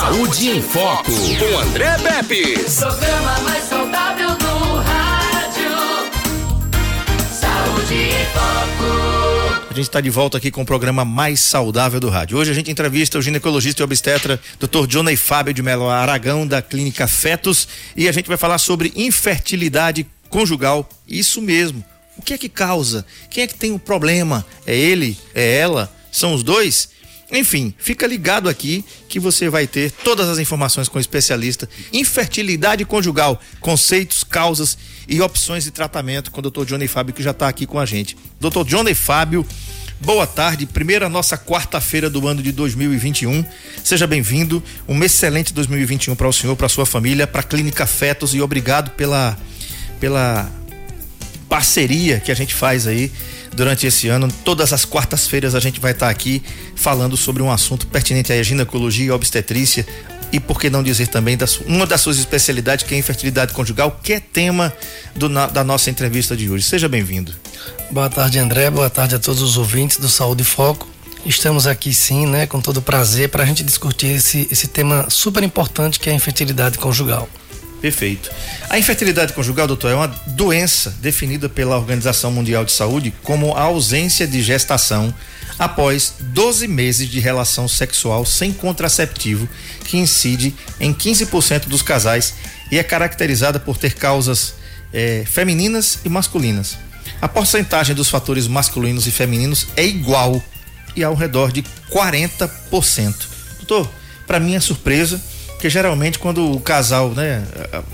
Saúde em Foco, com André Pepe. Programa mais saudável do rádio. Saúde em Foco. A gente está de volta aqui com o programa mais saudável do rádio. Hoje a gente entrevista o ginecologista e obstetra Dr. Johnny Fábio de Melo Aragão, da Clínica Fetos, e a gente vai falar sobre infertilidade conjugal. Isso mesmo. O que é que causa? Quem é que tem o problema? É ele? É ela? São os dois? Enfim, fica ligado aqui que você vai ter todas as informações com o especialista. Infertilidade conjugal, conceitos, causas e opções de tratamento com o Dr. Johnny Fábio, que já está aqui com a gente. Dr. Johnny Fábio, boa tarde. Primeira nossa quarta-feira do ano de 2021. Seja bem-vindo. Um excelente 2021 para o senhor, para sua família, para a Clínica Fetos e obrigado pela, pela parceria que a gente faz aí durante esse ano. Todas as quartas-feiras a gente vai estar aqui falando sobre um assunto pertinente à ginecologia e obstetrícia e por que não dizer também das, uma das suas especialidades que é a infertilidade conjugal, que é tema do, na, da nossa entrevista de hoje. Seja bem-vindo. Boa tarde, André. Boa tarde a todos os ouvintes do Saúde Foco. Estamos aqui sim, né, com todo prazer para a gente discutir esse, esse tema super importante que é a infertilidade conjugal. Perfeito. A infertilidade conjugal, doutor, é uma doença definida pela Organização Mundial de Saúde como a ausência de gestação após 12 meses de relação sexual sem contraceptivo, que incide em 15% dos casais e é caracterizada por ter causas eh, femininas e masculinas. A porcentagem dos fatores masculinos e femininos é igual e ao redor de 40%. Doutor, para minha surpresa, porque geralmente quando o casal, né?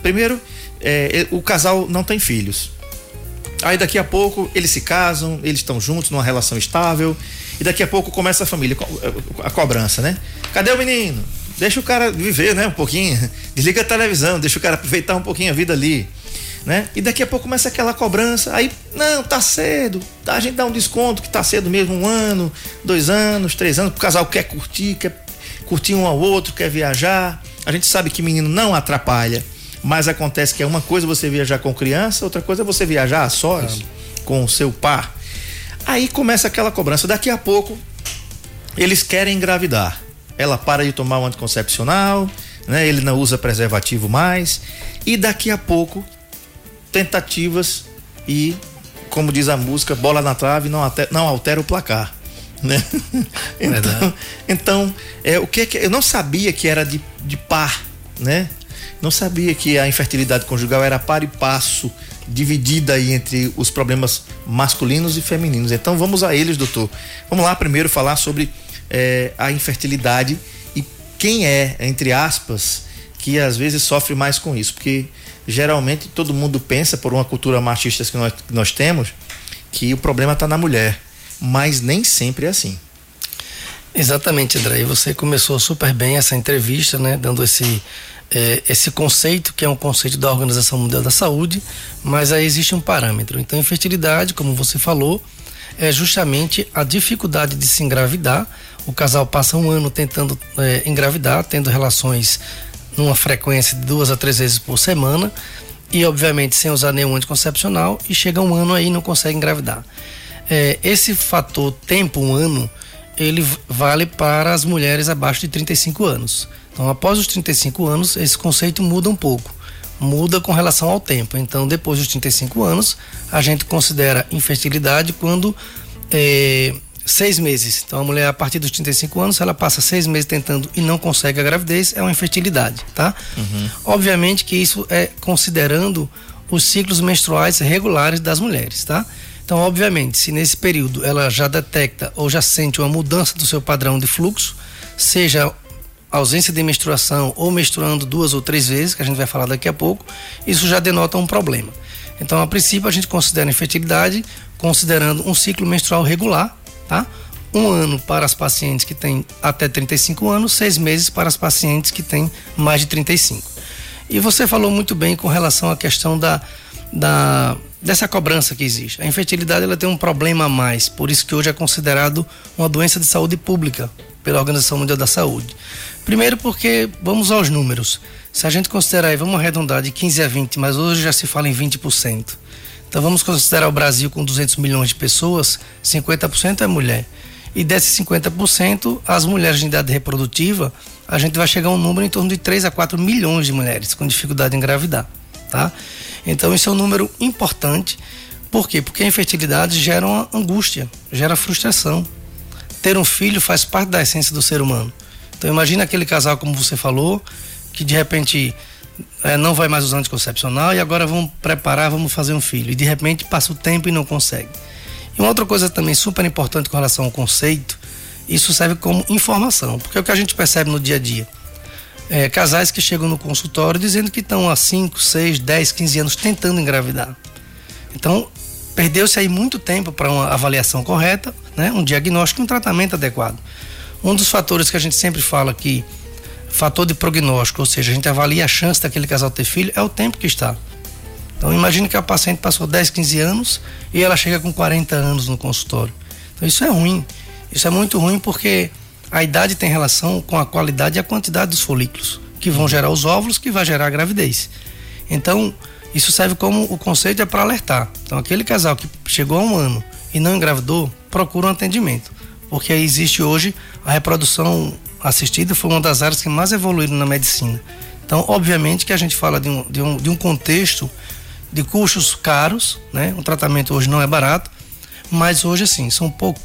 Primeiro, é, o casal não tem filhos. Aí daqui a pouco eles se casam, eles estão juntos numa relação estável. E daqui a pouco começa a família, a cobrança, né? Cadê o menino? Deixa o cara viver, né? Um pouquinho. Desliga a televisão, deixa o cara aproveitar um pouquinho a vida ali. Né? E daqui a pouco começa aquela cobrança. Aí, não, tá cedo. A gente dá um desconto que tá cedo mesmo, um ano, dois anos, três anos. O casal quer curtir, quer curtir um ao outro, quer viajar. A gente sabe que menino não atrapalha, mas acontece que é uma coisa você viajar com criança, outra coisa é você viajar a sós, com o seu par. Aí começa aquela cobrança. Daqui a pouco, eles querem engravidar. Ela para de tomar um anticoncepcional, né? ele não usa preservativo mais. E daqui a pouco, tentativas e, como diz a música, bola na trave não não altera o placar né? então, então é, o que, é que eu não sabia que era de, de par, né? Não sabia que a infertilidade conjugal era par e passo, dividida aí entre os problemas masculinos e femininos. Então vamos a eles, doutor. Vamos lá primeiro falar sobre é, a infertilidade e quem é, entre aspas, que às vezes sofre mais com isso, porque geralmente todo mundo pensa, por uma cultura machista que nós, que nós temos, que o problema está na mulher mas nem sempre é assim. Exatamente, André. E você começou super bem essa entrevista, né? Dando esse, é, esse conceito, que é um conceito da Organização Mundial da Saúde, mas aí existe um parâmetro. Então, infertilidade, como você falou, é justamente a dificuldade de se engravidar. O casal passa um ano tentando é, engravidar, tendo relações numa frequência de duas a três vezes por semana, e obviamente sem usar nenhum anticoncepcional, e chega um ano aí e não consegue engravidar. É, esse fator tempo, um ano, ele vale para as mulheres abaixo de 35 anos. Então, após os 35 anos, esse conceito muda um pouco. Muda com relação ao tempo. Então, depois dos 35 anos, a gente considera infertilidade quando é, seis meses. Então, a mulher, a partir dos 35 anos, ela passa seis meses tentando e não consegue a gravidez, é uma infertilidade, tá? Uhum. Obviamente que isso é considerando os ciclos menstruais regulares das mulheres, tá? Então, obviamente, se nesse período ela já detecta ou já sente uma mudança do seu padrão de fluxo, seja ausência de menstruação ou menstruando duas ou três vezes, que a gente vai falar daqui a pouco, isso já denota um problema. Então, a princípio, a gente considera infertilidade considerando um ciclo menstrual regular, tá? Um ano para as pacientes que têm até 35 anos, seis meses para as pacientes que têm mais de 35. E você falou muito bem com relação à questão da, da dessa cobrança que existe. A infertilidade ela tem um problema a mais, por isso que hoje é considerado uma doença de saúde pública pela Organização Mundial da Saúde. Primeiro porque vamos aos números. Se a gente considerar aí, vamos arredondar de 15 a 20, mas hoje já se fala em 20%. Então vamos considerar o Brasil com 200 milhões de pessoas, 50% é mulher. E desses 50%, as mulheres de idade reprodutiva, a gente vai chegar a um número em torno de 3 a 4 milhões de mulheres com dificuldade em engravidar, tá? Então isso é um número importante. Por quê? Porque a infertilidade gera uma angústia, gera frustração. Ter um filho faz parte da essência do ser humano. Então imagina aquele casal, como você falou, que de repente é, não vai mais usar anticoncepcional e agora vamos preparar, vamos fazer um filho. E de repente passa o tempo e não consegue. E uma outra coisa também super importante com relação ao conceito, isso serve como informação, porque é o que a gente percebe no dia a dia. É, casais que chegam no consultório dizendo que estão há 5, 6, 10, 15 anos tentando engravidar. Então, perdeu-se aí muito tempo para uma avaliação correta, né? um diagnóstico e um tratamento adequado. Um dos fatores que a gente sempre fala que fator de prognóstico, ou seja, a gente avalia a chance daquele casal ter filho, é o tempo que está. Então imagine que a paciente passou 10, 15 anos e ela chega com 40 anos no consultório. Então isso é ruim. Isso é muito ruim porque a idade tem relação com a qualidade e a quantidade dos folículos, que vão gerar os óvulos, que vai gerar a gravidez. Então, isso serve como o conceito é para alertar. Então, aquele casal que chegou a um ano e não engravidou, procura um atendimento, porque existe hoje a reprodução assistida foi uma das áreas que mais evoluíram na medicina. Então, obviamente que a gente fala de um, de um, de um contexto de custos caros, né? Um tratamento hoje não é barato, mas hoje assim, são pouco.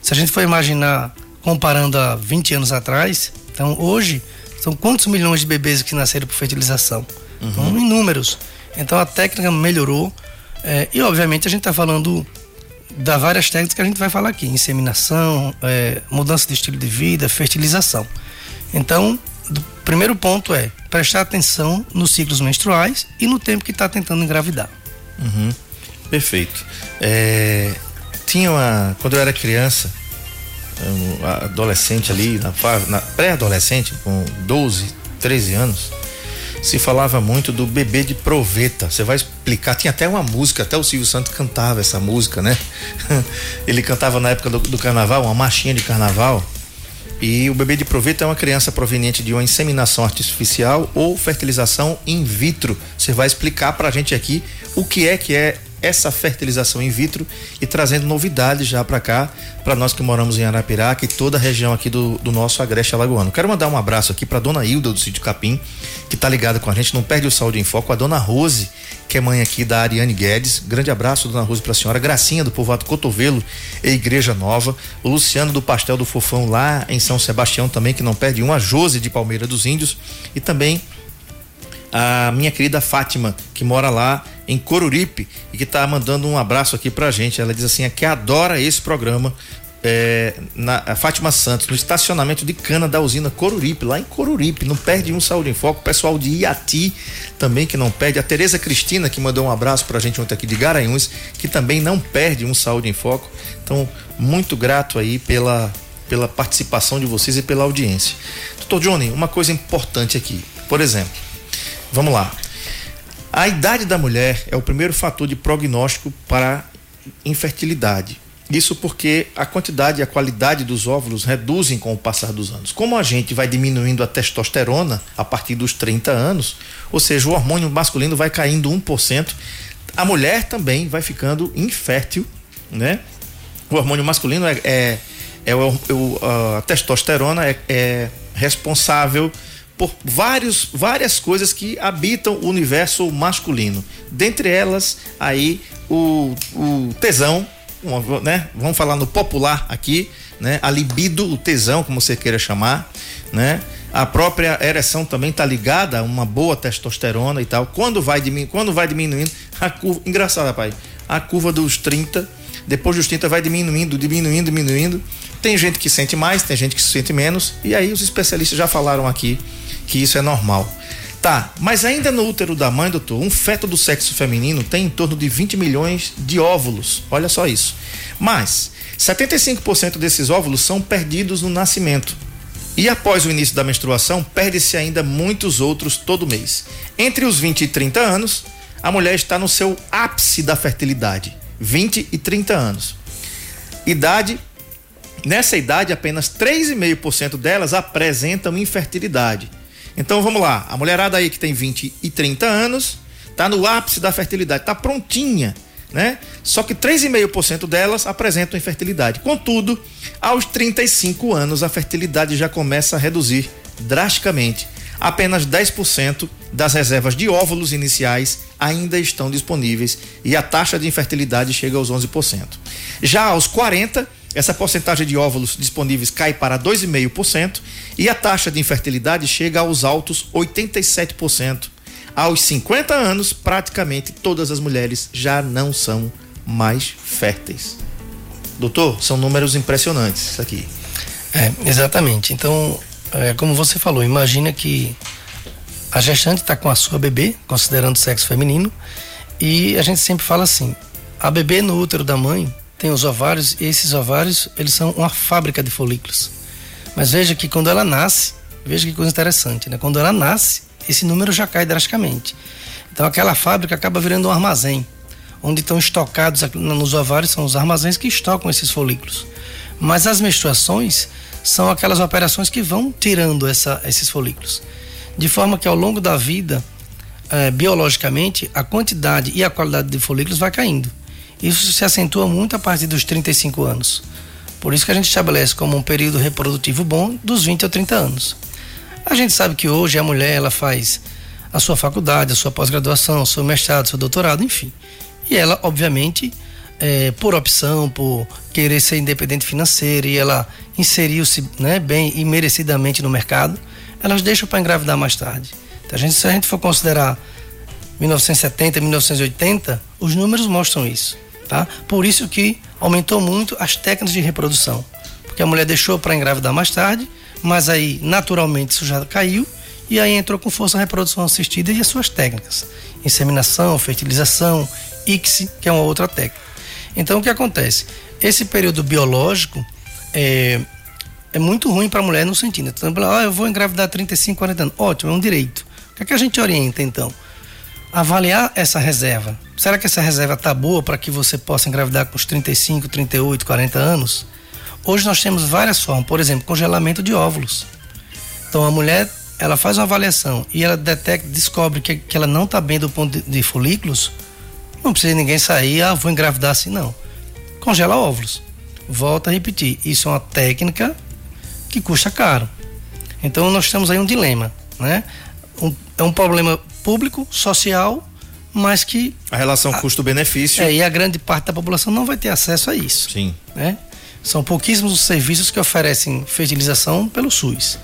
Se a gente for imaginar comparando a 20 anos atrás, então hoje são quantos milhões de bebês que nasceram por fertilização? Uhum. Então, inúmeros. Então a técnica melhorou é, e obviamente a gente está falando da várias técnicas que a gente vai falar aqui: inseminação, é, mudança de estilo de vida, fertilização. Então, o primeiro ponto é prestar atenção nos ciclos menstruais e no tempo que está tentando engravidar. Uhum. Perfeito. É, tinha uma. Quando eu era criança, adolescente ali, na, na pré-adolescente, com 12, 13 anos, se falava muito do bebê de proveta. Você vai explicar, tinha até uma música, até o Silvio Santos cantava essa música, né? Ele cantava na época do, do carnaval, uma marchinha de carnaval. E o bebê de proveta é uma criança proveniente de uma inseminação artificial ou fertilização in vitro. Você vai explicar pra gente aqui o que é que é essa fertilização in vitro e trazendo novidades já para cá, para nós que moramos em Arapiraca e toda a região aqui do, do nosso Agreste Alagoano. Quero mandar um abraço aqui para dona Hilda do Sítio Capim, que tá ligada com a gente, não perde o Saúde em Foco, a dona Rose, que é mãe aqui da Ariane Guedes. Grande abraço, dona Rose, para a senhora. Gracinha do Povoado Cotovelo e Igreja Nova. O Luciano do Pastel do Fofão lá em São Sebastião também, que não perde um. A Jose de Palmeira dos Índios. E também a minha querida Fátima, que mora lá em Coruripe e que está mandando um abraço aqui pra gente. Ela diz assim: é que adora esse programa. É, na a Fátima Santos, no estacionamento de cana da usina Coruripe, lá em Coruripe, não perde um Saúde em Foco. O pessoal de Iati também que não perde. A Tereza Cristina, que mandou um abraço pra gente ontem aqui de Garanhuns, que também não perde um Saúde em Foco. Então, muito grato aí pela, pela participação de vocês e pela audiência. Doutor Johnny, uma coisa importante aqui. Por exemplo, Vamos lá. A idade da mulher é o primeiro fator de prognóstico para infertilidade. Isso porque a quantidade e a qualidade dos óvulos reduzem com o passar dos anos. Como a gente vai diminuindo a testosterona a partir dos 30 anos, ou seja, o hormônio masculino vai caindo 1%, a mulher também vai ficando infértil, né? O hormônio masculino é, é, é o, a testosterona é, é responsável por vários, várias coisas que habitam o universo masculino. Dentre elas, aí o, o tesão, né? Vamos falar no popular aqui, né? A libido, o tesão, como você queira chamar, né? A própria ereção também está ligada a uma boa testosterona e tal. Quando vai diminuindo, quando vai diminuindo, a curva, engraçado, rapaz, a curva dos 30, depois dos 30 vai diminuindo, diminuindo, diminuindo. Tem gente que sente mais, tem gente que sente menos, e aí os especialistas já falaram aqui que isso é normal. Tá, mas ainda no útero da mãe, doutor, um feto do sexo feminino tem em torno de 20 milhões de óvulos. Olha só isso. Mas 75% desses óvulos são perdidos no nascimento. E após o início da menstruação, perde-se ainda muitos outros todo mês. Entre os 20 e 30 anos, a mulher está no seu ápice da fertilidade, 20 e 30 anos. Idade Nessa idade, apenas 3,5% delas apresentam infertilidade. Então vamos lá, a mulherada aí que tem 20 e 30 anos, tá no ápice da fertilidade, tá prontinha, né? Só que 3,5% delas apresentam infertilidade. Contudo, aos 35 anos a fertilidade já começa a reduzir drasticamente. Apenas 10% das reservas de óvulos iniciais ainda estão disponíveis e a taxa de infertilidade chega aos 11%. Já aos 40, essa porcentagem de óvulos disponíveis cai para 2,5% e a taxa de infertilidade chega aos altos 87%. Aos 50 anos, praticamente todas as mulheres já não são mais férteis. Doutor, são números impressionantes isso aqui. É, exatamente. Então, é, como você falou, imagina que a gestante está com a sua bebê, considerando o sexo feminino, e a gente sempre fala assim: a bebê no útero da mãe tem os ovários e esses ovários eles são uma fábrica de folículos. Mas veja que quando ela nasce, veja que coisa interessante, né? Quando ela nasce, esse número já cai drasticamente. Então aquela fábrica acaba virando um armazém, onde estão estocados nos ovários são os armazéns que estocam esses folículos. Mas as menstruações são aquelas operações que vão tirando essa, esses folículos. De forma que ao longo da vida, eh, biologicamente, a quantidade e a qualidade de folículos vai caindo. Isso se acentua muito a partir dos 35 anos. Por isso que a gente estabelece como um período reprodutivo bom dos 20 a 30 anos. A gente sabe que hoje a mulher ela faz a sua faculdade, a sua pós-graduação, o seu mestrado, seu doutorado, enfim. E ela, obviamente, é, por opção, por querer ser independente financeira e ela inseriu-se né, bem e merecidamente no mercado, elas deixam para engravidar mais tarde. Então, a gente, se a gente for considerar 1970, 1980, os números mostram isso. Tá? Por isso que aumentou muito as técnicas de reprodução. Porque a mulher deixou para engravidar mais tarde, mas aí naturalmente isso já caiu e aí entrou com força a reprodução assistida e as suas técnicas. Inseminação, fertilização, ICSI, que é uma outra técnica. Então o que acontece? Esse período biológico é, é muito ruim para a mulher no sentido. Então, ah, eu vou engravidar 35, 40 anos. Ótimo, é um direito. O que, é que a gente orienta então? Avaliar essa reserva. Será que essa reserva está boa para que você possa engravidar com os 35, 38, 40 anos? Hoje nós temos várias formas, por exemplo, congelamento de óvulos. Então a mulher ela faz uma avaliação e ela detecta, descobre que, que ela não está bem do ponto de, de, folículos, não precisa ninguém sair, ah, vou engravidar assim, não. Congela óvulos. Volta a repetir. Isso é uma técnica que custa caro. Então nós temos aí um dilema, né? Um, é um problema público, social, mas que. A relação custo-benefício. É, e a grande parte da população não vai ter acesso a isso. Sim. Né? São pouquíssimos os serviços que oferecem fertilização pelo SUS.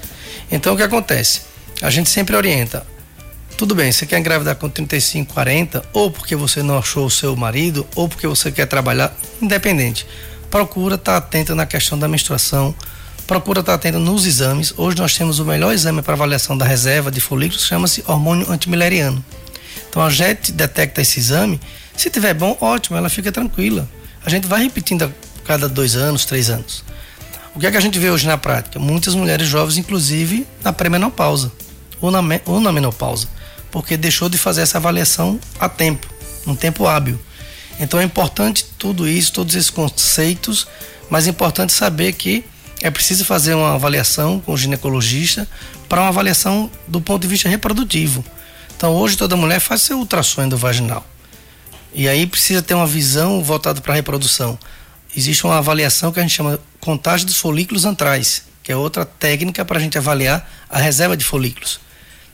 Então o que acontece? A gente sempre orienta. Tudo bem, você quer engravidar com 35, 40, ou porque você não achou o seu marido, ou porque você quer trabalhar, independente. Procura estar tá atenta na questão da menstruação, procura estar atento nos exames. Hoje nós temos o melhor exame para avaliação da reserva de folículos, chama-se hormônio antimileriano. Então a gente detecta esse exame, se tiver bom, ótimo, ela fica tranquila. A gente vai repetindo a cada dois anos, três anos. O que é que a gente vê hoje na prática? Muitas mulheres jovens, inclusive, na pré-menopausa ou na, ou na menopausa, porque deixou de fazer essa avaliação a tempo, um tempo hábil. Então é importante tudo isso, todos esses conceitos, mas é importante saber que é preciso fazer uma avaliação com o ginecologista para uma avaliação do ponto de vista reprodutivo. Então, hoje toda mulher faz seu ultrassom vaginal. E aí precisa ter uma visão voltada para a reprodução. Existe uma avaliação que a gente chama contagem dos folículos antrais, que é outra técnica para a gente avaliar a reserva de folículos.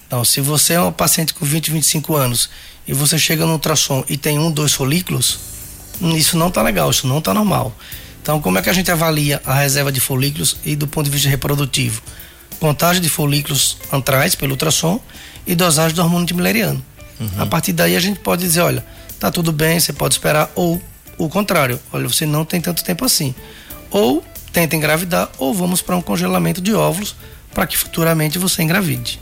Então, se você é uma paciente com 20, 25 anos e você chega no ultrassom e tem um, dois folículos, isso não está legal, isso não está normal. Então, como é que a gente avalia a reserva de folículos e do ponto de vista reprodutivo? Contagem de folículos antrais pelo ultrassom e dosagem do hormônio antimileriano. Uhum. A partir daí a gente pode dizer, olha, tá tudo bem, você pode esperar, ou o contrário, olha, você não tem tanto tempo assim. Ou tenta engravidar, ou vamos para um congelamento de óvulos para que futuramente você engravide.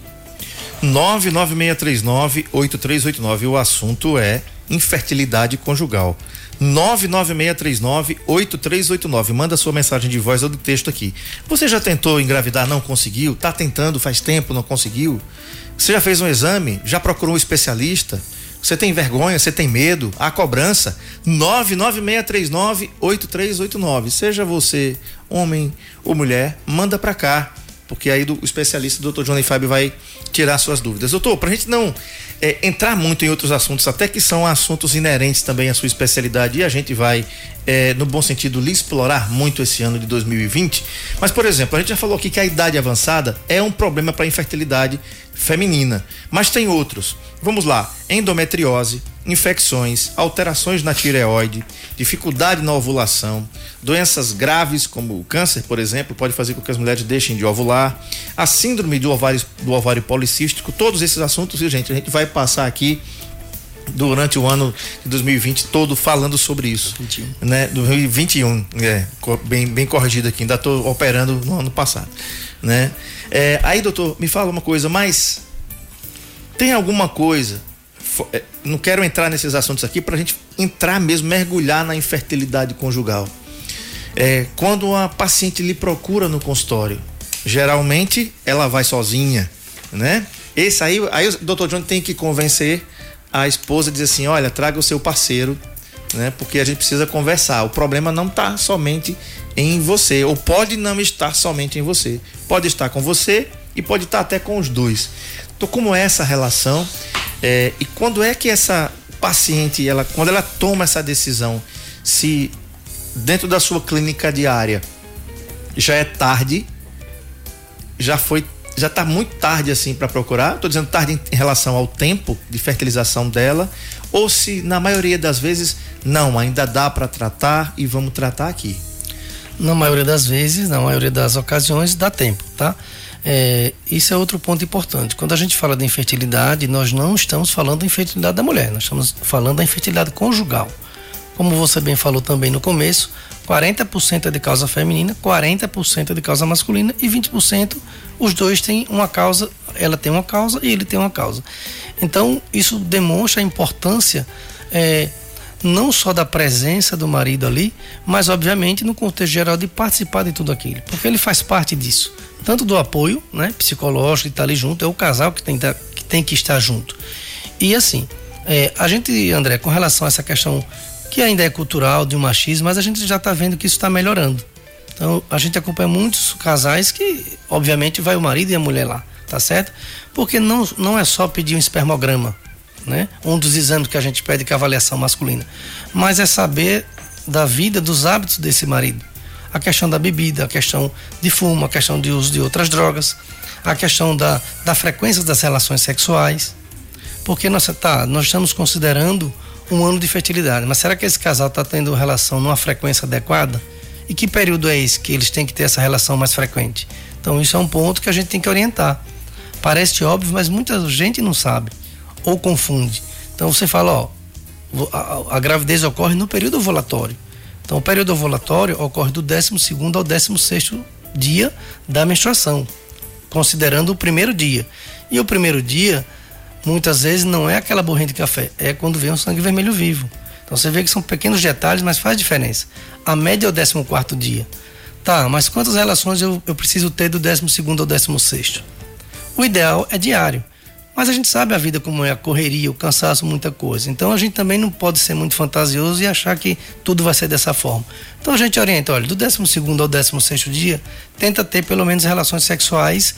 99639-8389. O assunto é infertilidade conjugal. 99639-8389. Manda sua mensagem de voz ou de texto aqui. Você já tentou engravidar, não conseguiu? Tá tentando faz tempo, não conseguiu? Você já fez um exame? Já procurou um especialista? Você tem vergonha? Você tem medo? A cobrança? 99639-8389. Seja você homem ou mulher, manda pra cá porque aí do, o especialista, o. Johnny Fábio, vai tirar suas dúvidas. Doutor, para a gente não é, entrar muito em outros assuntos, até que são assuntos inerentes também à sua especialidade, e a gente vai, é, no bom sentido, lhe explorar muito esse ano de 2020. Mas, por exemplo, a gente já falou aqui que a idade avançada é um problema para a infertilidade feminina, mas tem outros. Vamos lá: endometriose, infecções, alterações na tireoide, dificuldade na ovulação, doenças graves como o câncer, por exemplo, pode fazer com que as mulheres deixem de ovular, a síndrome do ovário, do ovário policístico, todos esses assuntos, gente? A gente vai passar aqui durante o ano de 2020 todo falando sobre isso. 21. Né? 2021, é, bem, bem corrigido aqui, ainda estou operando no ano passado. Né? É, aí, doutor, me fala uma coisa, mas tem alguma coisa é, não quero entrar nesses assuntos aqui para a gente entrar mesmo, mergulhar na infertilidade conjugal. É, quando a paciente lhe procura no consultório, geralmente ela vai sozinha, né? Esse aí, aí o doutor John tem que convencer a esposa, dizer assim, olha, traga o seu parceiro, né? Porque a gente precisa conversar. O problema não está somente em você, ou pode não estar somente em você. Pode estar com você e pode estar até com os dois. Então, como é essa relação? É, e quando é que essa paciente, ela, quando ela toma essa decisão, se dentro da sua clínica diária já é tarde, já foi, já está muito tarde assim para procurar. Estou dizendo tarde em, relação ao tempo de fertilização dela, ou se na maioria das vezes não, ainda dá para tratar e vamos tratar aqui. Na maioria das vezes, na maioria das ocasiões, dá tempo, tá? É, isso é outro ponto importante. Quando a gente fala de infertilidade, nós não estamos falando da infertilidade da mulher, nós estamos falando da infertilidade conjugal. Como você bem falou também no começo, 40% é de causa feminina, 40% é de causa masculina e 20% os dois têm uma causa, ela tem uma causa e ele tem uma causa. Então, isso demonstra a importância é, não só da presença do marido ali, mas obviamente no contexto geral de participar de tudo aquilo, porque ele faz parte disso tanto do apoio né, psicológico de estar ali junto, é o casal que tem, que, tem que estar junto. E assim, é, a gente, André, com relação a essa questão que ainda é cultural, de um machismo, mas a gente já está vendo que isso está melhorando. Então, a gente acompanha muitos casais que, obviamente, vai o marido e a mulher lá, tá certo? Porque não, não é só pedir um espermograma, né? Um dos exames que a gente pede que é a avaliação masculina, mas é saber da vida, dos hábitos desse marido a questão da bebida, a questão de fumo, a questão de uso de outras drogas, a questão da, da frequência das relações sexuais. Porque nós, tá, nós estamos considerando um ano de fertilidade, mas será que esse casal está tendo relação numa frequência adequada? E que período é esse que eles têm que ter essa relação mais frequente? Então, isso é um ponto que a gente tem que orientar. Parece óbvio, mas muita gente não sabe ou confunde. Então, você fala, ó, a, a gravidez ocorre no período ovulatório. Então, o período ovulatório ocorre do 12 ao 16 dia da menstruação, considerando o primeiro dia. E o primeiro dia, muitas vezes, não é aquela borrinha de café, é quando vem um sangue vermelho vivo. Então, você vê que são pequenos detalhes, mas faz diferença. A média é o 14 dia. Tá, mas quantas relações eu, eu preciso ter do 12 ao 16? O ideal é diário. Mas a gente sabe a vida como é, a correria, o cansaço, muita coisa. Então a gente também não pode ser muito fantasioso e achar que tudo vai ser dessa forma. Então a gente orienta, olha, do 12 ao 16 dia, tenta ter pelo menos relações sexuais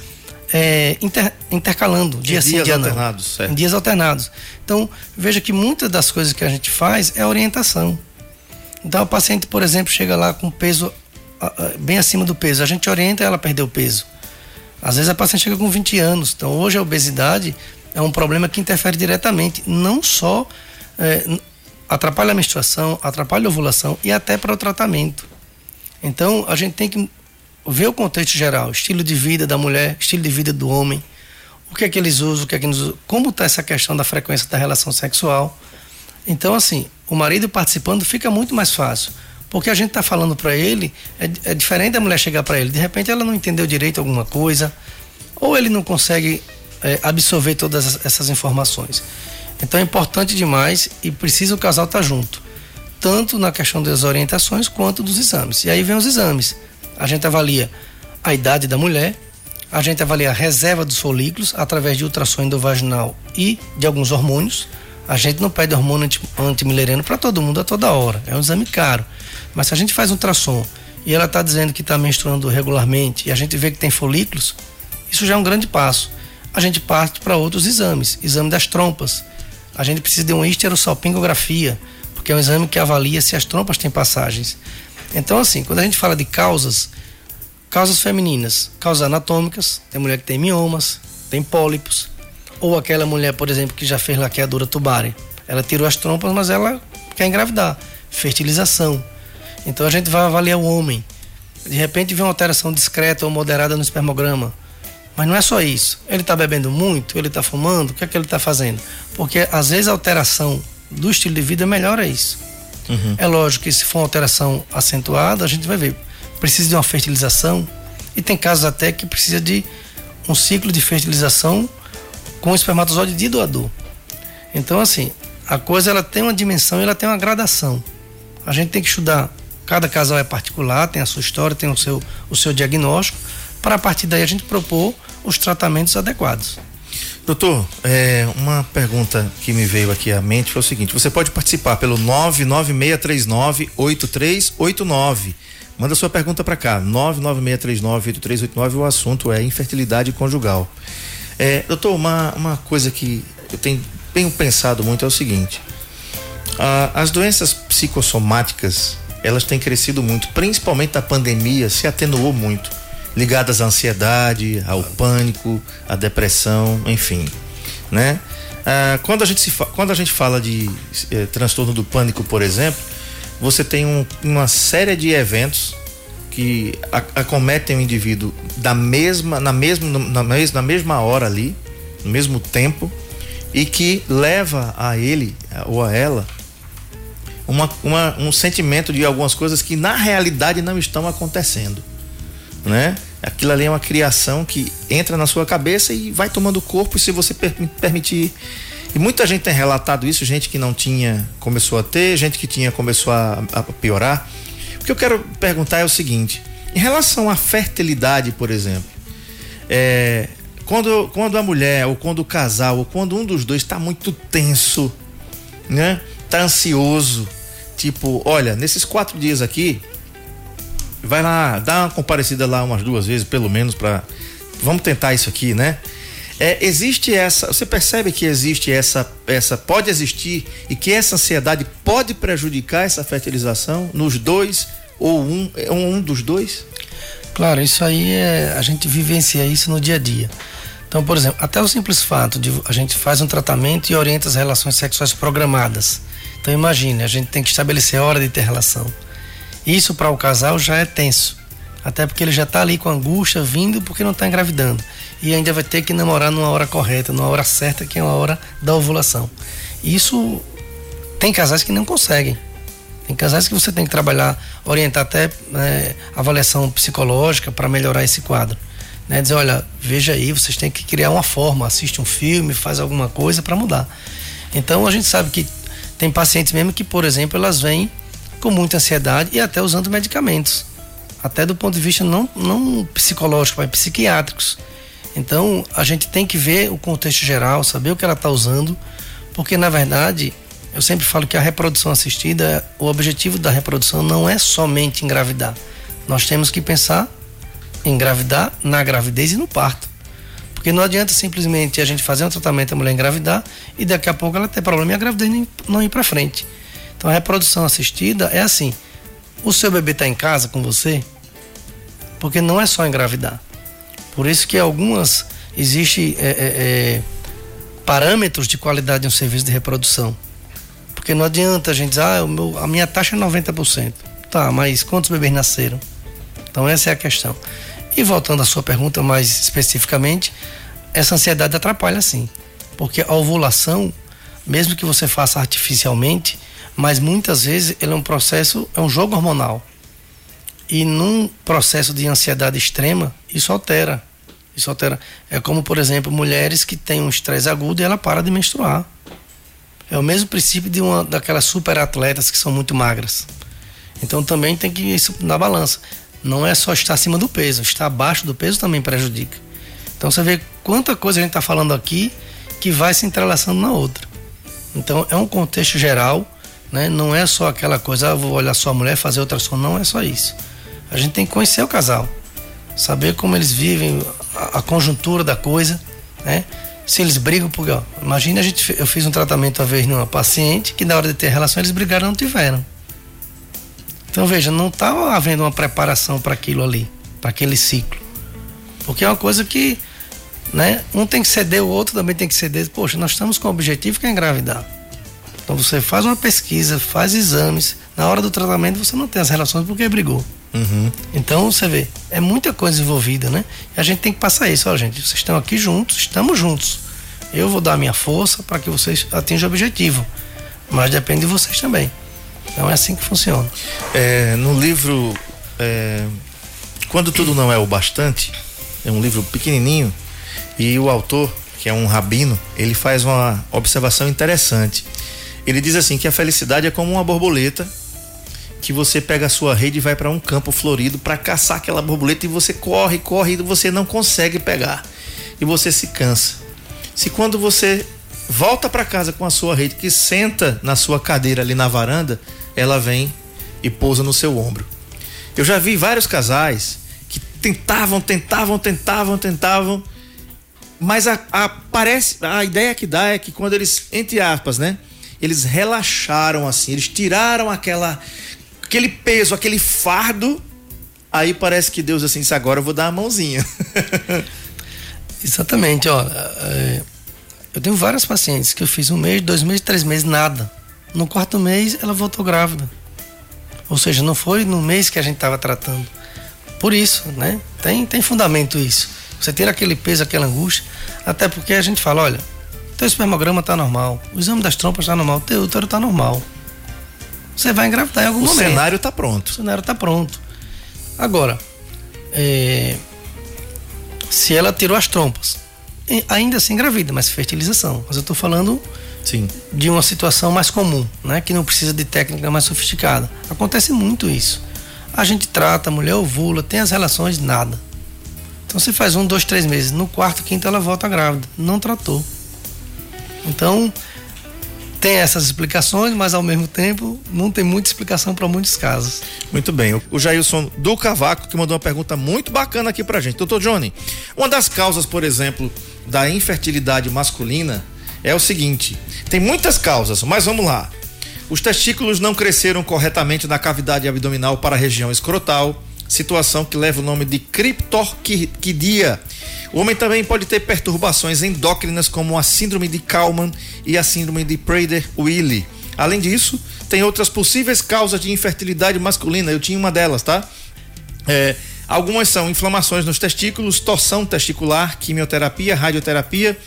é, inter, intercalando, dia em sim, dias dia alternados, não. Certo. Em dias alternados. Então, veja que muitas das coisas que a gente faz é orientação. Então, o paciente, por exemplo, chega lá com peso bem acima do peso. A gente orienta ela a perder o peso. Às vezes a paciente chega com 20 anos. Então hoje a obesidade é um problema que interfere diretamente, não só é, atrapalha a menstruação, atrapalha a ovulação e até para o tratamento. Então a gente tem que ver o contexto geral, estilo de vida da mulher, estilo de vida do homem, o que é que eles usam, o que é que eles usam, como está essa questão da frequência da relação sexual. Então assim, o marido participando fica muito mais fácil porque a gente está falando para ele, é, é, diferente da mulher chegar para ele, de repente ela não entendeu direito alguma coisa, ou ele não consegue é, absorver todas essas informações. Então é importante demais e precisa o casal estar tá junto, tanto na questão das orientações quanto dos exames. E aí vem os exames. A gente avalia a idade da mulher, a gente avalia a reserva dos folículos através de ultrassom endovaginal e de alguns hormônios. A gente não pede hormônio antimileriano para todo mundo a toda hora. É um exame caro. Mas se a gente faz um ultrassom e ela está dizendo que está menstruando regularmente e a gente vê que tem folículos, isso já é um grande passo. A gente parte para outros exames, exame das trompas. A gente precisa de uma histerosalpingografia, porque é um exame que avalia se as trompas têm passagens. Então, assim, quando a gente fala de causas, causas femininas, causas anatômicas, tem mulher que tem miomas, tem pólipos, ou aquela mulher, por exemplo, que já fez laqueadura tubária. Ela tirou as trompas, mas ela quer engravidar. Fertilização. Então a gente vai avaliar o homem. De repente vê uma alteração discreta ou moderada no espermograma. Mas não é só isso. Ele está bebendo muito, ele está fumando, o que é que ele está fazendo? Porque às vezes a alteração do estilo de vida melhora isso. Uhum. É lógico que se for uma alteração acentuada, a gente vai ver. Precisa de uma fertilização e tem casos até que precisa de um ciclo de fertilização com espermatozoide de doador. Então assim, a coisa ela tem uma dimensão e ela tem uma gradação. A gente tem que estudar Cada casal é particular, tem a sua história, tem o seu, o seu diagnóstico, para a partir daí a gente propor os tratamentos adequados. Doutor, é, uma pergunta que me veio aqui à mente foi o seguinte: você pode participar pelo 996398389. Manda sua pergunta para cá, 996398389. O assunto é infertilidade conjugal. É, doutor, uma, uma coisa que eu tenho, tenho pensado muito é o seguinte: as doenças psicossomáticas elas têm crescido muito, principalmente a pandemia se atenuou muito, ligadas à ansiedade, ao pânico, à depressão, enfim, né? Ah, quando, a gente se quando a gente fala de eh, transtorno do pânico, por exemplo, você tem um, uma série de eventos que acometem o indivíduo da mesma, na, mesma, na, na mesma hora ali, no mesmo tempo, e que leva a ele ou a ela uma, uma, um sentimento de algumas coisas que na realidade não estão acontecendo, né? Aquilo ali é uma criação que entra na sua cabeça e vai tomando corpo se você per permitir. E muita gente tem relatado isso, gente que não tinha começou a ter, gente que tinha começou a, a piorar. O que eu quero perguntar é o seguinte: em relação à fertilidade, por exemplo, é, quando, quando a mulher, ou quando o casal, ou quando um dos dois está muito tenso, né? Tá ansioso, tipo, olha, nesses quatro dias aqui, vai lá, dá uma comparecida lá umas duas vezes, pelo menos, para Vamos tentar isso aqui, né? É, existe essa, você percebe que existe essa, essa, pode existir e que essa ansiedade pode prejudicar essa fertilização nos dois ou um, um dos dois? Claro, isso aí é, a gente vivencia isso no dia a dia. Então, por exemplo, até o simples fato de a gente faz um tratamento e orienta as relações sexuais programadas. Então imagine, a gente tem que estabelecer a hora de ter relação. Isso para o casal já é tenso. Até porque ele já está ali com angústia vindo porque não está engravidando. E ainda vai ter que namorar numa hora correta, numa hora certa, que é a hora da ovulação. Isso tem casais que não conseguem. Tem casais que você tem que trabalhar, orientar até né, avaliação psicológica para melhorar esse quadro. Né? Dizer, olha, veja aí, vocês têm que criar uma forma, assiste um filme, faz alguma coisa para mudar. Então a gente sabe que tem pacientes mesmo que, por exemplo, elas vêm com muita ansiedade e até usando medicamentos, até do ponto de vista não, não psicológico, mas psiquiátricos. Então, a gente tem que ver o contexto geral, saber o que ela está usando, porque na verdade, eu sempre falo que a reprodução assistida, o objetivo da reprodução não é somente engravidar. Nós temos que pensar em engravidar na gravidez e no parto. Porque não adianta simplesmente a gente fazer um tratamento a mulher engravidar e daqui a pouco ela ter problema e a gravidez não ir para frente. Então a reprodução assistida é assim: o seu bebê está em casa com você, porque não é só engravidar. Por isso que algumas existe é, é, é, parâmetros de qualidade de um serviço de reprodução. Porque não adianta a gente dizer, ah, meu, a minha taxa é 90%. Tá, mas quantos bebês nasceram? Então essa é a questão. E voltando à sua pergunta mais especificamente, essa ansiedade atrapalha sim. Porque a ovulação, mesmo que você faça artificialmente, mas muitas vezes ele é um processo, é um jogo hormonal. E num processo de ansiedade extrema, isso altera. Isso altera. É como, por exemplo, mulheres que têm um estresse agudo e ela para de menstruar. É o mesmo princípio de uma daquelas super atletas que são muito magras. Então também tem que isso na balança não é só estar acima do peso, estar abaixo do peso também prejudica. Então você vê quanta coisa a gente está falando aqui que vai se entrelaçando na outra. Então é um contexto geral, né? não é só aquela coisa, ah, vou olhar só a mulher fazer outra ação, não é só isso. A gente tem que conhecer o casal, saber como eles vivem, a, a conjuntura da coisa, né? Se eles brigam, porque, ó, imagina a gente, eu fiz um tratamento uma vez numa paciente que na hora de ter relação eles brigaram e não tiveram. Então veja, não estava havendo uma preparação para aquilo ali, para aquele ciclo. Porque é uma coisa que, né, um tem que ceder, o outro também tem que ceder. Poxa, nós estamos com o objetivo que é engravidar. Então você faz uma pesquisa, faz exames, na hora do tratamento você não tem as relações porque brigou. Uhum. Então você vê, é muita coisa envolvida, né? E a gente tem que passar isso, ó, gente. Vocês estão aqui juntos, estamos juntos. Eu vou dar a minha força para que vocês atinjam o objetivo, mas depende de vocês também. Então é assim que funciona. É, no livro é, Quando Tudo Não É o Bastante, é um livro pequenininho, e o autor, que é um rabino, ele faz uma observação interessante. Ele diz assim que a felicidade é como uma borboleta que você pega a sua rede e vai para um campo florido para caçar aquela borboleta e você corre, corre e você não consegue pegar. E você se cansa. Se quando você volta para casa com a sua rede, que senta na sua cadeira ali na varanda, ela vem e pousa no seu ombro. Eu já vi vários casais que tentavam, tentavam, tentavam, tentavam, mas a, a, parece, a ideia que dá é que quando eles, entre aspas, né? Eles relaxaram assim, eles tiraram aquela aquele peso, aquele fardo, aí parece que Deus assim disse, agora eu vou dar a mãozinha. Exatamente, ó. É, eu tenho várias pacientes que eu fiz um mês, dois meses, três meses, nada. No quarto mês ela voltou grávida. Ou seja, não foi no mês que a gente estava tratando. Por isso, né? Tem, tem fundamento isso. Você tira aquele peso, aquela angústia, até porque a gente fala, olha, teu espermograma está normal, o exame das trompas está normal, teu útero está normal. Você vai engravidar em algum o momento. O cenário está pronto. O cenário está pronto. Agora, é, se ela tirou as trompas, ainda assim engravida, mas fertilização. Mas eu estou falando Sim. de uma situação mais comum, né? Que não precisa de técnica mais sofisticada. Acontece muito isso. A gente trata, a mulher ovula, tem as relações, nada. Então você faz um, dois, três meses. No quarto, quinto, ela volta grávida. Não tratou. Então, tem essas explicações, mas ao mesmo tempo não tem muita explicação para muitos casos. Muito bem. O Jailson do Cavaco que mandou uma pergunta muito bacana aqui pra gente. Doutor Johnny, uma das causas, por exemplo, da infertilidade masculina é o seguinte: tem muitas causas, mas vamos lá. Os testículos não cresceram corretamente na cavidade abdominal para a região escrotal, situação que leva o nome de criptorquidia o homem também pode ter perturbações endócrinas como a síndrome de Kalman e a síndrome de Prader-Willi. Além disso, tem outras possíveis causas de infertilidade masculina. Eu tinha uma delas, tá? É, algumas são inflamações nos testículos, torção testicular, quimioterapia, radioterapia,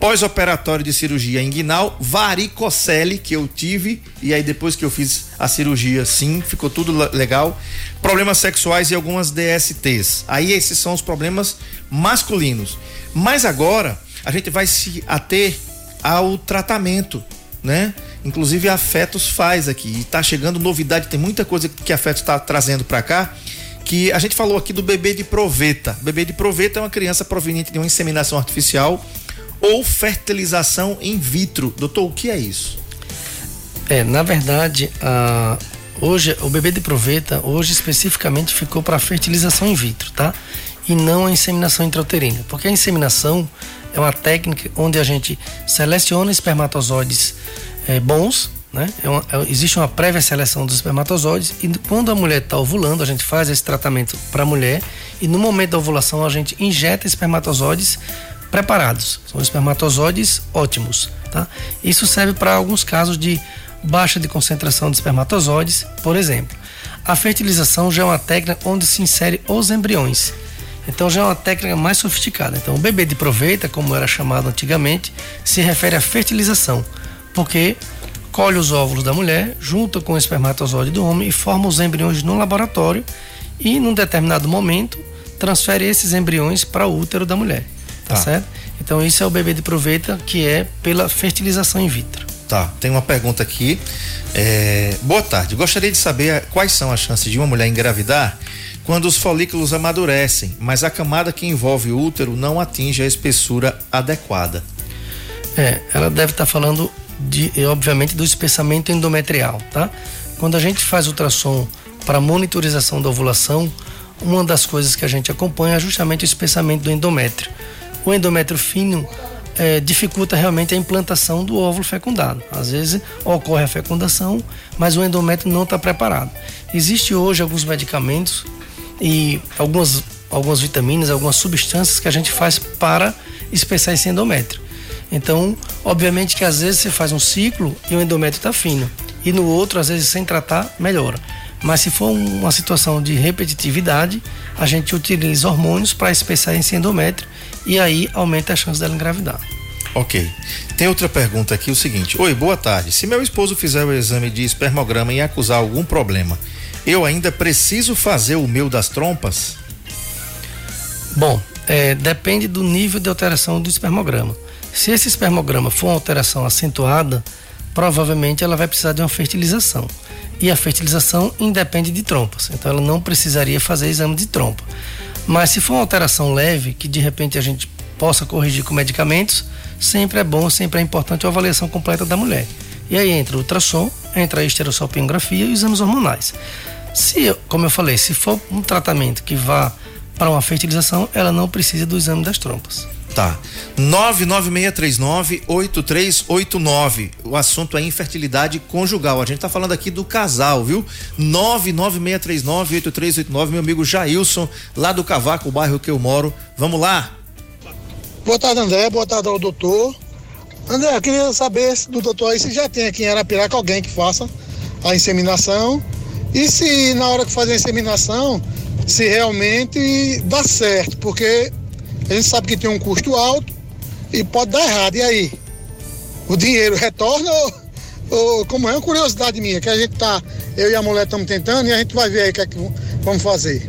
pós-operatório de cirurgia inguinal, varicocele que eu tive e aí depois que eu fiz a cirurgia, sim, ficou tudo legal. Problemas sexuais e algumas DSTs. Aí esses são os problemas masculinos. Mas agora a gente vai se ater ao tratamento, né? Inclusive a Fetos faz aqui e tá chegando novidade, tem muita coisa que a Fetos está trazendo para cá que a gente falou aqui do bebê de proveta. O bebê de proveta é uma criança proveniente de uma inseminação artificial ou fertilização in vitro. Doutor, o que é isso? É, na verdade, a, hoje o bebê de proveta, hoje especificamente ficou para fertilização in vitro, tá? E não a inseminação intrauterina, porque a inseminação é uma técnica onde a gente seleciona espermatozoides é, bons, né? É uma, é, existe uma prévia seleção dos espermatozoides e quando a mulher está ovulando, a gente faz esse tratamento para a mulher e no momento da ovulação a gente injeta espermatozoides preparados. São espermatozoides ótimos. Tá? Isso serve para alguns casos de baixa de concentração de espermatozoides, por exemplo. A fertilização já é uma técnica onde se insere os embriões. Então já é uma técnica mais sofisticada. Então o bebê de proveita, como era chamado antigamente, se refere à fertilização, porque colhe os óvulos da mulher, junta com o espermatozoide do homem e forma os embriões no laboratório e, num determinado momento, transfere esses embriões para o útero da mulher. Tá, tá certo? Então isso é o bebê de proveita que é pela fertilização in vitro. Tá, tem uma pergunta aqui. É... Boa tarde. Gostaria de saber quais são as chances de uma mulher engravidar quando os folículos amadurecem, mas a camada que envolve o útero não atinge a espessura adequada. É, ela deve estar tá falando de, obviamente, do espessamento endometrial, tá? Quando a gente faz ultrassom para monitorização da ovulação, uma das coisas que a gente acompanha é justamente o espessamento do endométrio. O endométrio fino é, dificulta realmente a implantação do óvulo fecundado. Às vezes ocorre a fecundação, mas o endométrio não está preparado. Existe hoje alguns medicamentos e algumas, algumas vitaminas, algumas substâncias que a gente faz para espessar esse endométrio. Então, obviamente que às vezes você faz um ciclo e o endométrio está fino, e no outro, às vezes, sem tratar, melhora. Mas se for uma situação de repetitividade, a gente utiliza hormônios para espessar esse endométrio e aí aumenta a chance dela engravidar. Ok. Tem outra pergunta aqui, o seguinte: Oi, boa tarde. Se meu esposo fizer o exame de espermograma e acusar algum problema, eu ainda preciso fazer o meu das trompas? Bom, é, depende do nível de alteração do espermograma. Se esse espermograma for uma alteração acentuada, provavelmente ela vai precisar de uma fertilização. E a fertilização independe de trompas, então ela não precisaria fazer exame de trompa. Mas se for uma alteração leve, que de repente a gente possa corrigir com medicamentos, sempre é bom, sempre é importante a avaliação completa da mulher. E aí entra o ultrassom, entra a esterossalpingografia e exames hormonais. Se, como eu falei, se for um tratamento que vá para uma fertilização, ela não precisa do exame das trompas. Tá. 996398389. O assunto é infertilidade conjugal. A gente tá falando aqui do casal, viu? 996398389. Meu amigo Jailson, lá do Cavaco, o bairro que eu moro. Vamos lá. Boa tarde, André. Boa tarde ao doutor. André, eu queria saber do doutor aí se já tem aqui em Arapiraca alguém que faça a inseminação e se na hora que fazer a inseminação, se realmente dá certo, porque a gente sabe que tem um custo alto e pode dar errado. E aí? O dinheiro retorna ou, ou como é uma curiosidade minha, que a gente tá, eu e a mulher estamos tentando e a gente vai ver aí o que é que vamos fazer.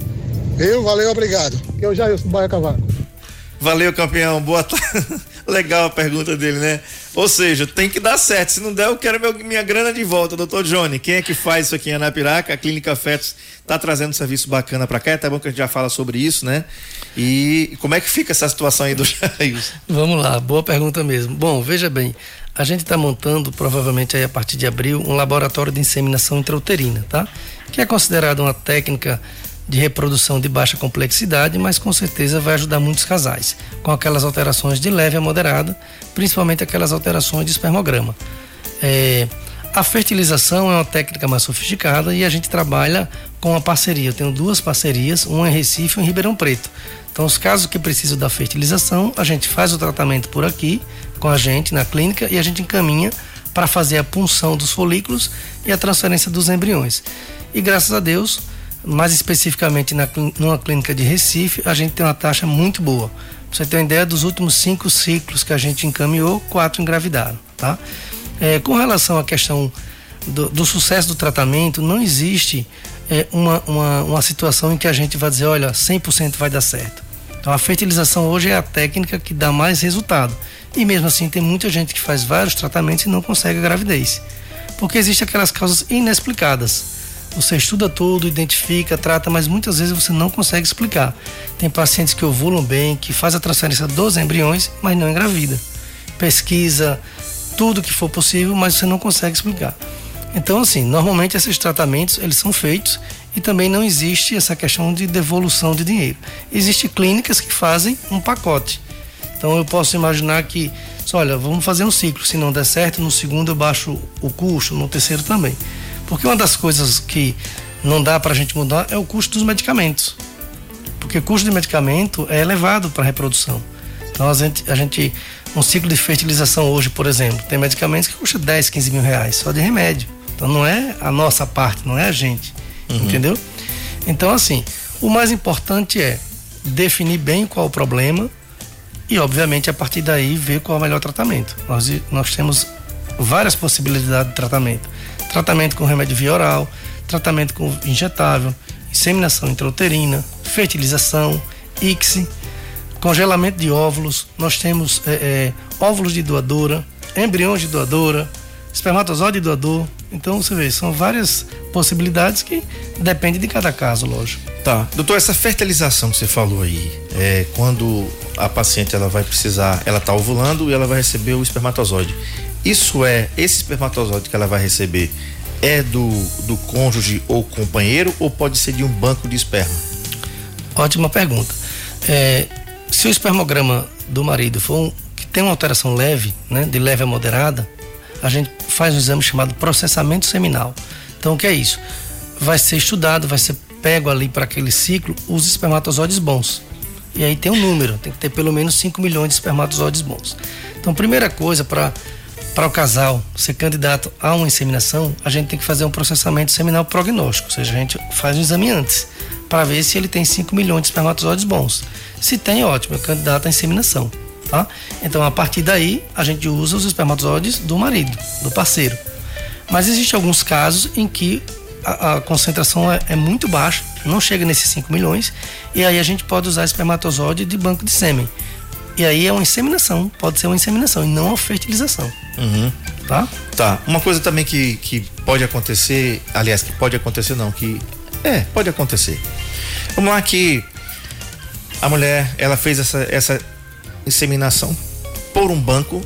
Viu? Valeu, obrigado. Eu já eu do Baia Cavaco. Valeu, campeão. Boa tarde. Legal a pergunta dele, né? Ou seja, tem que dar certo. Se não der, eu quero meu, minha grana de volta. Doutor Johnny, quem é que faz isso aqui em Anapiraca? A Clínica Fetos tá trazendo um serviço bacana para cá. É até bom que a gente já fala sobre isso, né? E como é que fica essa situação aí do Jair? Vamos lá, boa pergunta mesmo. Bom, veja bem, a gente está montando, provavelmente aí a partir de abril, um laboratório de inseminação intrauterina, tá? Que é considerado uma técnica de reprodução de baixa complexidade, mas com certeza vai ajudar muitos casais, com aquelas alterações de leve a moderada, principalmente aquelas alterações de espermograma. É, a fertilização é uma técnica mais sofisticada e a gente trabalha com uma parceria. Eu tenho duas parcerias, uma em Recife e uma em Ribeirão Preto. Então, os casos que precisam da fertilização, a gente faz o tratamento por aqui, com a gente, na clínica, e a gente encaminha para fazer a punção dos folículos e a transferência dos embriões. E graças a Deus, mais especificamente na, numa clínica de Recife, a gente tem uma taxa muito boa. Pra você ter uma ideia, dos últimos cinco ciclos que a gente encaminhou, quatro engravidaram, tá? É, com relação à questão do, do, sucesso do tratamento, não existe é, uma, uma, uma situação em que a gente vai dizer, olha, 100% vai dar certo. Então, a fertilização hoje é a técnica que dá mais resultado. E mesmo assim, tem muita gente que faz vários tratamentos e não consegue a gravidez. Porque existem aquelas causas inexplicadas você estuda tudo, identifica, trata, mas muitas vezes você não consegue explicar. Tem pacientes que ovulam bem, que faz a transferência dos embriões, mas não engravida. Pesquisa tudo que for possível, mas você não consegue explicar. Então, assim, normalmente esses tratamentos eles são feitos e também não existe essa questão de devolução de dinheiro. Existem clínicas que fazem um pacote. Então, eu posso imaginar que, olha, vamos fazer um ciclo. Se não der certo, no segundo eu baixo o custo, no terceiro também. Porque uma das coisas que não dá para a gente mudar é o custo dos medicamentos. Porque o custo de medicamento é elevado para a reprodução. Então a gente, a gente, um ciclo de fertilização hoje, por exemplo, tem medicamentos que custam 10, 15 mil reais só de remédio. Então não é a nossa parte, não é a gente. Uhum. Entendeu? Então, assim, o mais importante é definir bem qual o problema e, obviamente, a partir daí ver qual é o melhor tratamento. Nós, nós temos várias possibilidades de tratamento tratamento com remédio via oral, tratamento com injetável, inseminação intrauterina, fertilização, ICSI, congelamento de óvulos, nós temos é, é, óvulos de doadora, embriões de doadora, espermatozoide de doador. Então você vê, são várias possibilidades que depende de cada caso, lógico. Tá, doutor, essa fertilização que você falou aí, é quando a paciente ela vai precisar, ela está ovulando e ela vai receber o espermatozoide. Isso é, esse espermatozoide que ela vai receber é do, do cônjuge ou companheiro ou pode ser de um banco de esperma? Ótima pergunta. É, se o espermograma do marido for um, que tem uma alteração leve, né, de leve a moderada, a gente faz um exame chamado processamento seminal. Então, o que é isso? Vai ser estudado, vai ser pego ali para aquele ciclo os espermatozoides bons. E aí tem um número, tem que ter pelo menos 5 milhões de espermatozoides bons. Então, primeira coisa para para o casal ser candidato a uma inseminação, a gente tem que fazer um processamento seminal prognóstico, ou seja, a gente faz um exame antes para ver se ele tem 5 milhões de espermatozoides bons. Se tem, ótimo, é candidato à inseminação. Tá? Então, a partir daí, a gente usa os espermatozoides do marido, do parceiro. Mas existem alguns casos em que a, a concentração é, é, muito baixa, não chega nesses 5 milhões, e aí a gente pode usar espermatozoide de banco de sêmen. E aí é uma inseminação, pode ser uma inseminação e não uma fertilização. Uhum. Tá? Tá. Uma coisa também que, que pode acontecer, aliás, que pode acontecer não, que é, pode acontecer. Vamos lá que a mulher, ela fez essa, essa inseminação por um banco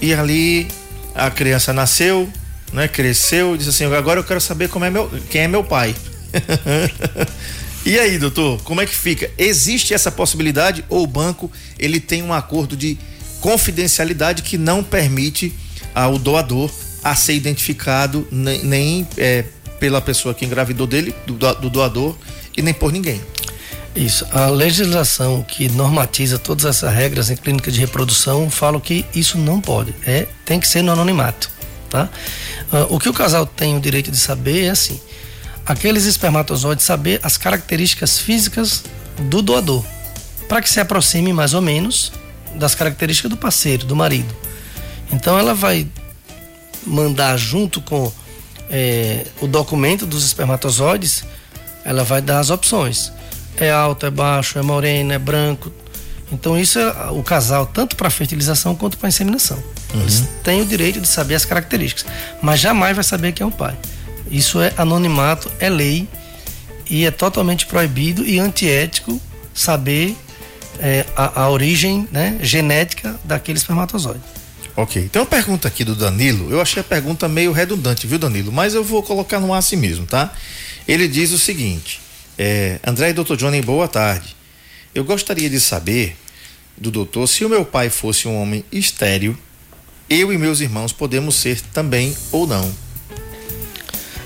e ali a criança nasceu, né, cresceu, disse assim, agora eu quero saber como é meu, quem é meu pai. E aí, doutor, como é que fica? Existe essa possibilidade ou o banco ele tem um acordo de confidencialidade que não permite ao doador a ser identificado nem, nem é, pela pessoa que engravidou dele, do, do doador, e nem por ninguém? Isso. A legislação que normatiza todas essas regras em clínica de reprodução fala que isso não pode. É, tem que ser no anonimato, tá? Uh, o que o casal tem o direito de saber é assim: aqueles espermatozoides saber as características físicas do doador, para que se aproxime mais ou menos das características do parceiro, do marido. Então ela vai mandar junto com é, o documento dos espermatozoides, ela vai dar as opções. É alto, é baixo, é moreno, é branco. Então isso é o casal tanto para fertilização quanto para inseminação. Uhum. Eles têm o direito de saber as características, mas jamais vai saber quem é o pai. Isso é anonimato, é lei e é totalmente proibido e antiético saber é, a, a, origem né, genética daquele espermatozoide. Ok. Tem uma pergunta aqui do Danilo. Eu achei a pergunta meio redundante, viu, Danilo? Mas eu vou colocar no ar assim mesmo, tá? Ele diz o seguinte: é, André e Dr. Johnny, boa tarde. Eu gostaria de saber do doutor se o meu pai fosse um homem estéril, eu e meus irmãos podemos ser também ou não.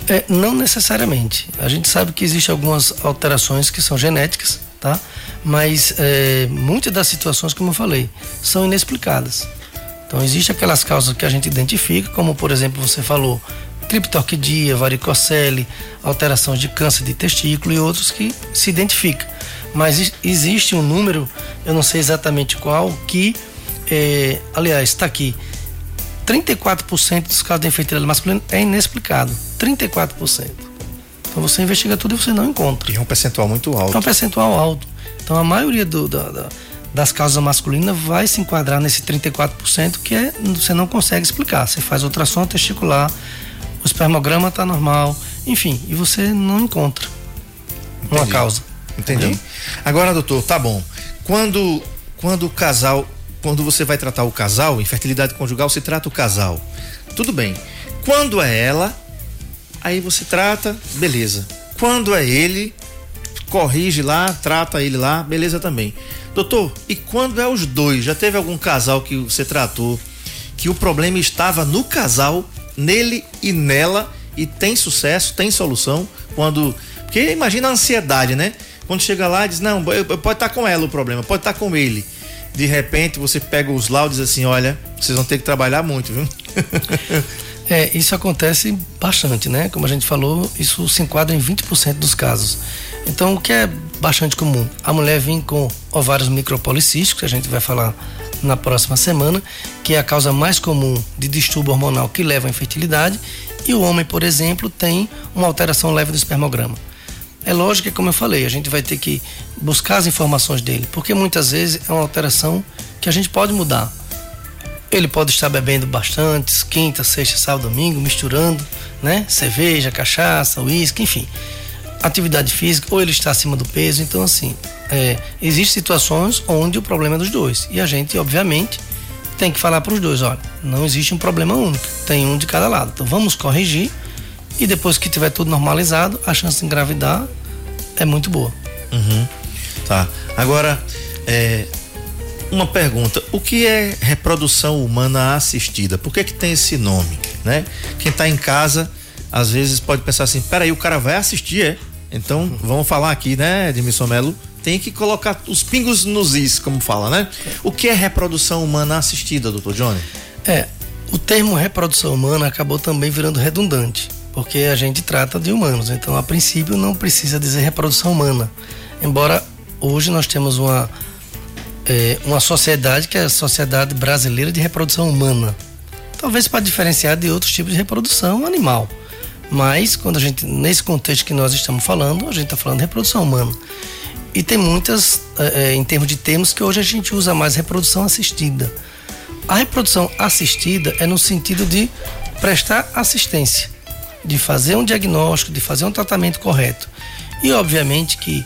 É, não necessariamente. A gente sabe que existem algumas alterações que são genéticas, tá? Mas é, muitas das situações, como eu falei, são inexplicadas. Então, existem aquelas causas que a gente identifica, como por exemplo, você falou, criptorquidia, varicocele, alterações de câncer de testículo e outros que se identificam. Mas existe um número, eu não sei exatamente qual, que, é, aliás, está aqui, 34% dos casos de infertilidade masculina é inexplicado. 34%. Então você investiga tudo e você não encontra. E é um percentual muito alto. É um percentual alto. Então a maioria do, da, da, das causas masculinas vai se enquadrar nesse 34% que é, você não consegue explicar. Você faz ultrassom testicular, o espermograma está normal, enfim, e você não encontra Entendi. uma causa. Entendi. Entendeu? Agora, doutor, tá bom. Quando, quando o casal quando você vai tratar o casal, infertilidade conjugal, você trata o casal. Tudo bem. Quando é ela, aí você trata, beleza. Quando é ele, corrige lá, trata ele lá, beleza também. Doutor, e quando é os dois? Já teve algum casal que você tratou que o problema estava no casal, nele e nela e tem sucesso, tem solução? Quando. Porque imagina a ansiedade, né? Quando chega lá e diz: Não, pode estar tá com ela o problema, pode estar tá com ele de repente você pega os laudos assim, olha, vocês vão ter que trabalhar muito, viu? é, isso acontece bastante, né? Como a gente falou, isso se enquadra em 20% dos casos. Então, o que é bastante comum? A mulher vem com ovários micropolicísticos, que a gente vai falar na próxima semana, que é a causa mais comum de distúrbio hormonal que leva à infertilidade, e o homem, por exemplo, tem uma alteração leve do espermograma. É lógico que, como eu falei, a gente vai ter que buscar as informações dele, porque muitas vezes é uma alteração que a gente pode mudar. Ele pode estar bebendo bastante, quinta, sexta, sábado, domingo, misturando, né? Cerveja, cachaça, uísque, enfim. Atividade física, ou ele está acima do peso. Então, assim, é, existem situações onde o problema é dos dois. E a gente, obviamente, tem que falar para os dois: olha, não existe um problema único, tem um de cada lado. Então, vamos corrigir e depois que tiver tudo normalizado, a chance de engravidar é muito boa. Uhum. Tá. Agora, é, uma pergunta: o que é reprodução humana assistida? Por que que tem esse nome, né? Quem está em casa às vezes pode pensar assim: peraí, o cara vai assistir, é? Então vamos falar aqui, né, Edmilson Melo? Tem que colocar os pingos nos is, como fala, né? O que é reprodução humana assistida, doutor Johnny? É, o termo reprodução humana acabou também virando redundante, porque a gente trata de humanos, então a princípio não precisa dizer reprodução humana. Embora hoje nós temos uma, é, uma sociedade que é a Sociedade Brasileira de Reprodução Humana. Talvez para diferenciar de outros tipos de reprodução animal. Mas quando a gente, nesse contexto que nós estamos falando, a gente está falando de reprodução humana. E tem muitas, é, em termos de termos, que hoje a gente usa mais reprodução assistida. A reprodução assistida é no sentido de prestar assistência, de fazer um diagnóstico, de fazer um tratamento correto. E obviamente que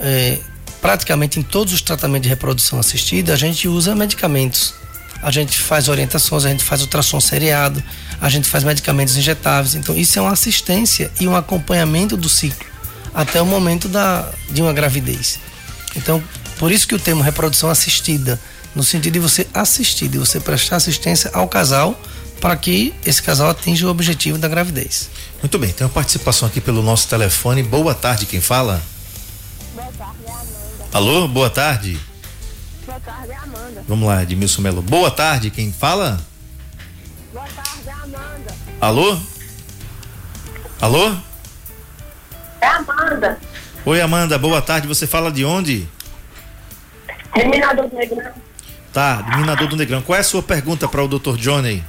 é, praticamente em todos os tratamentos de reprodução assistida a gente usa medicamentos. A gente faz orientações, a gente faz ultrassom seriado, a gente faz medicamentos injetáveis. Então isso é uma assistência e um acompanhamento do ciclo até o momento da, de uma gravidez. Então, por isso que o termo reprodução assistida no sentido de você assistir, de você prestar assistência ao casal para que esse casal atinja o objetivo da gravidez. Muito bem, tem uma participação aqui pelo nosso telefone. Boa tarde, quem fala? Boa tarde, é Amanda. Alô, boa tarde. Boa tarde, é Amanda. Vamos lá, Edmilson Melo. Boa tarde, quem fala? Boa tarde, é Amanda. Alô? Alô? É Amanda. Oi, Amanda, boa tarde. Você fala de onde? Terminador do Negrão. Tá, do Minador do Negrão. Qual é a sua pergunta para o Dr. Johnny?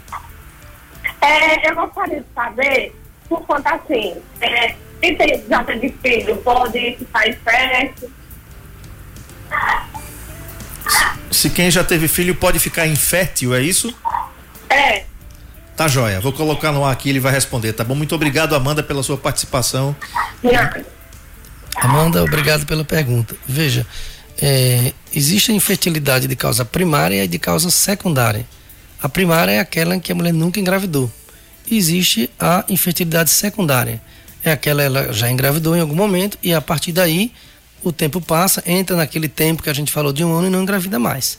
É, eu gostaria de saber, por conta assim, é, quem tem, já teve filho pode ficar infértil? Se quem já teve filho pode ficar infértil, é isso? É, Tá joia. Vou colocar no ar aqui, ele vai responder, tá bom? Muito obrigado, Amanda, pela sua participação. não. Amanda, obrigado pela pergunta. Veja, é, existe a infertilidade de causa primária e de causa secundária. A primária é aquela em que a mulher nunca engravidou. E existe a infertilidade secundária. É aquela ela já engravidou em algum momento e a partir daí o tempo passa, entra naquele tempo que a gente falou de um ano e não engravida mais.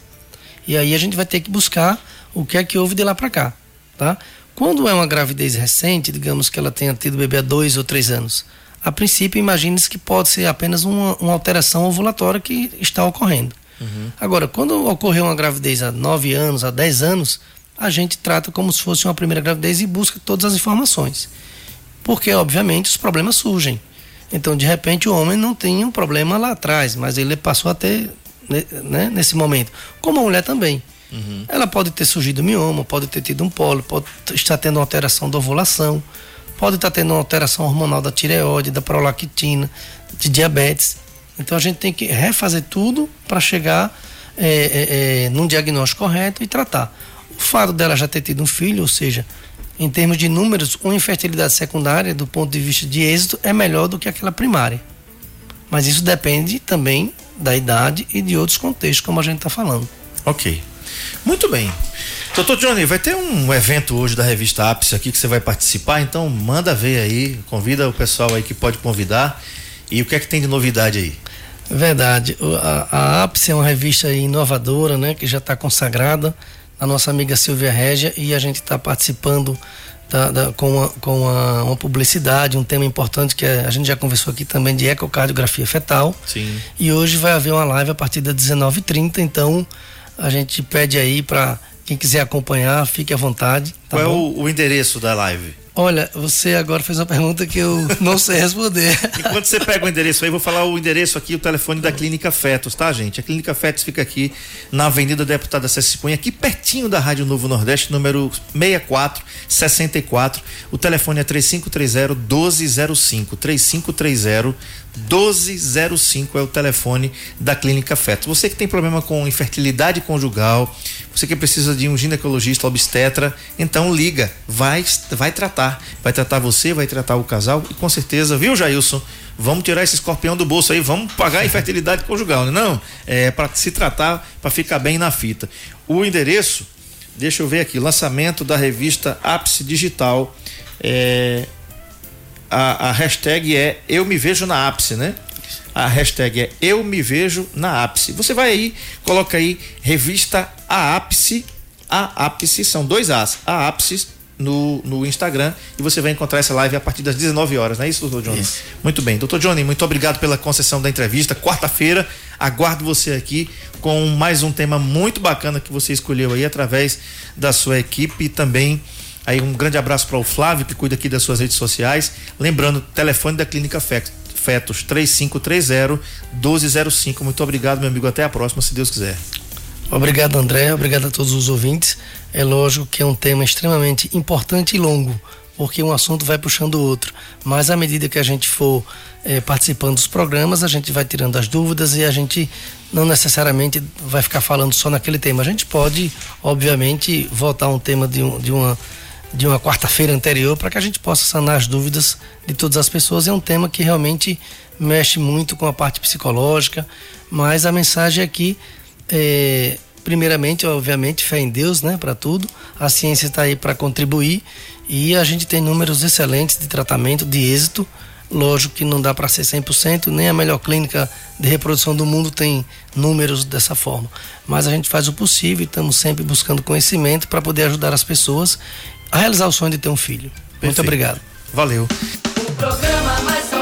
E aí a gente vai ter que buscar o que é que houve de lá para cá, tá? Quando é uma gravidez recente, digamos que ela tenha tido bebê há dois ou três anos, a princípio imagine-se que pode ser apenas uma, uma alteração ovulatória que está ocorrendo. Agora, quando ocorreu uma gravidez há 9 anos, há 10 anos, a gente trata como se fosse uma primeira gravidez e busca todas as informações. Porque, obviamente, os problemas surgem. Então, de repente, o homem não tinha um problema lá atrás, mas ele passou a ter né, né, nesse momento. Como a mulher também. Ela pode ter surgido mioma, pode ter tido um pólipo, pode estar tendo uma alteração da ovulação, pode estar tendo uma alteração hormonal da tireoide, da prolactina, de diabetes. Então a gente tem que refazer tudo para chegar é, é, é, num diagnóstico correto e tratar. O fato dela já ter tido um filho, ou seja, em termos de números, uma infertilidade secundária, do ponto de vista de êxito, é melhor do que aquela primária. Mas isso depende também da idade e de outros contextos, como a gente está falando. Ok. Muito bem. Doutor Johnny, vai ter um evento hoje da revista Ápice aqui que você vai participar, então manda ver aí, convida o pessoal aí que pode convidar. E o que é que tem de novidade aí? Verdade. A, a Ápice é uma revista inovadora, né? Que já está consagrada. A nossa amiga Silvia Régia e a gente está participando da- da- com, uma, com uma, uma publicidade, um tema importante que é- a gente já conversou aqui também de ecocardiografia fetal. Sim. E hoje vai haver uma live a partir das 19h30, então a gente pede aí para quem quiser acompanhar, fique à vontade. Tá Qual é o, o endereço da live? Olha, você agora fez uma pergunta que eu não sei responder. Enquanto você pega o endereço aí, vou falar o endereço aqui, o telefone da Clínica Fetos, tá, gente? A Clínica Fetos fica aqui na Avenida Deputada César Cunha, aqui pertinho da Rádio Novo Nordeste, número 6464. O telefone é 3530 1205. 3530 1205 é o telefone da Clínica Fetos. Você que tem problema com infertilidade conjugal, você que precisa de um ginecologista obstetra, então liga, vai vai tratar, vai tratar você, vai tratar o casal e com certeza, viu, Jailson? Vamos tirar esse escorpião do bolso aí, vamos pagar a infertilidade conjugal, né? não? É para se tratar, para ficar bem na fita. O endereço, deixa eu ver aqui, lançamento da revista Ápice Digital. É, a, a hashtag é Eu Me Vejo na Ápice, né? A hashtag é Eu Me Vejo na Ápice. Você vai aí, coloca aí revista A Ápice. A Ápice são dois As. A Ápice no, no Instagram e você vai encontrar essa live a partir das 19 horas, não é isso, doutor Johnny? Isso. Muito bem. Doutor Johnny, muito obrigado pela concessão da entrevista. Quarta-feira, aguardo você aqui com mais um tema muito bacana que você escolheu aí através da sua equipe e também aí um grande abraço para o Flávio que cuida aqui das suas redes sociais. Lembrando, telefone da Clínica Fetos 3530 1205. Muito obrigado, meu amigo. Até a próxima, se Deus quiser. Obrigado, André. Obrigado a todos os ouvintes. É lógico que é um tema extremamente importante e longo, porque um assunto vai puxando o outro. Mas à medida que a gente for é, participando dos programas, a gente vai tirando as dúvidas e a gente não necessariamente vai ficar falando só naquele tema. A gente pode, obviamente, voltar a um tema de, um, de uma de uma quarta-feira anterior para que a gente possa sanar as dúvidas de todas as pessoas. É um tema que realmente mexe muito com a parte psicológica, mas a mensagem aqui é, primeiramente, obviamente, fé em Deus, né, para tudo. A ciência está aí para contribuir e a gente tem números excelentes de tratamento, de êxito. Lógico que não dá para ser 100%, nem a melhor clínica de reprodução do mundo tem números dessa forma. Mas a gente faz o possível e estamos sempre buscando conhecimento para poder ajudar as pessoas a realizar o sonho de ter um filho. Perfeito. Muito obrigado. Valeu. O programa mais